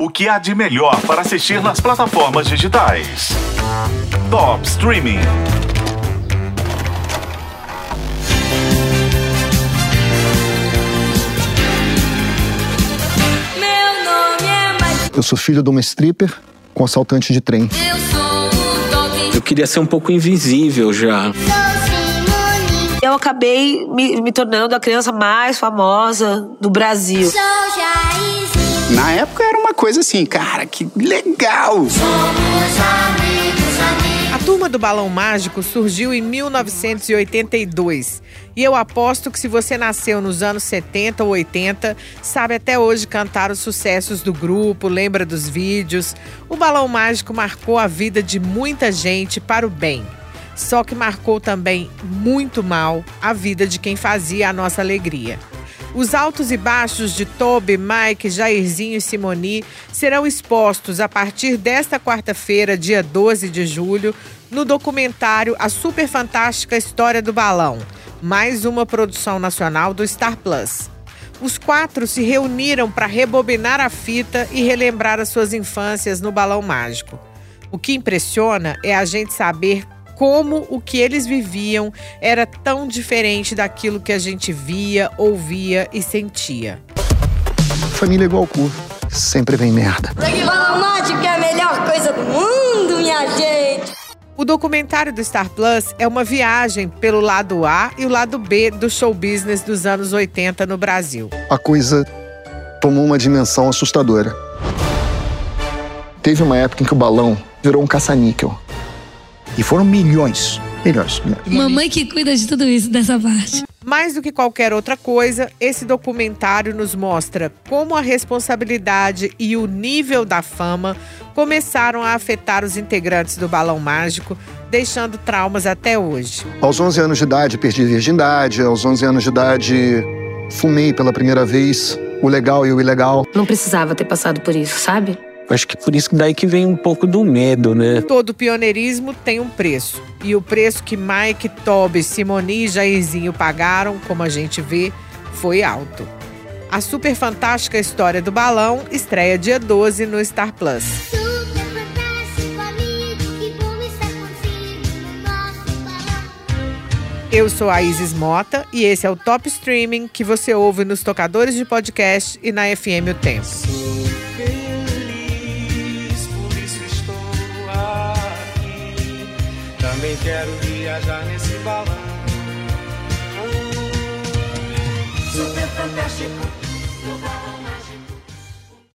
O que há de melhor para assistir nas plataformas digitais? Top Streaming. Meu nome é. Eu sou filho de uma stripper com assaltante de trem. Eu sou o. Eu queria ser um pouco invisível já. Eu acabei me, me tornando a criança mais famosa do Brasil. Sou Jairzinho. Época era uma coisa assim, cara, que legal! Somos amigos, amigos. A turma do Balão Mágico surgiu em 1982. E eu aposto que se você nasceu nos anos 70 ou 80, sabe até hoje cantar os sucessos do grupo, lembra dos vídeos. O Balão Mágico marcou a vida de muita gente para o bem. Só que marcou também muito mal a vida de quem fazia a nossa alegria. Os altos e baixos de Toby, Mike, Jairzinho e Simoni serão expostos a partir desta quarta-feira, dia 12 de julho, no documentário A Super Fantástica História do Balão, mais uma produção nacional do Star Plus. Os quatro se reuniram para rebobinar a fita e relembrar as suas infâncias no Balão Mágico. O que impressiona é a gente saber como o que eles viviam era tão diferente daquilo que a gente via, ouvia e sentia. Família igual cu. Sempre vem merda. Balão mágico é a melhor coisa do mundo, minha gente. O documentário do Star Plus é uma viagem pelo lado A e o lado B do show business dos anos 80 no Brasil. A coisa tomou uma dimensão assustadora. Teve uma época em que o balão virou um caça-níquel. E foram milhões, milhões. Mamãe que cuida de tudo isso, dessa parte. Mais do que qualquer outra coisa, esse documentário nos mostra como a responsabilidade e o nível da fama começaram a afetar os integrantes do Balão Mágico, deixando traumas até hoje. Aos 11 anos de idade, perdi a virgindade. Aos 11 anos de idade, fumei pela primeira vez o legal e o ilegal. Não precisava ter passado por isso, sabe? Acho que por isso que daí que vem um pouco do medo, né? Todo pioneirismo tem um preço. E o preço que Mike, Toby, Simoni e Jairzinho pagaram, como a gente vê, foi alto. A super fantástica história do balão estreia dia 12 no Star Plus. Eu sou a Isis Mota e esse é o Top Streaming que você ouve nos tocadores de podcast e na FM O Tempo. Também quero viajar nesse balão. Super fantástico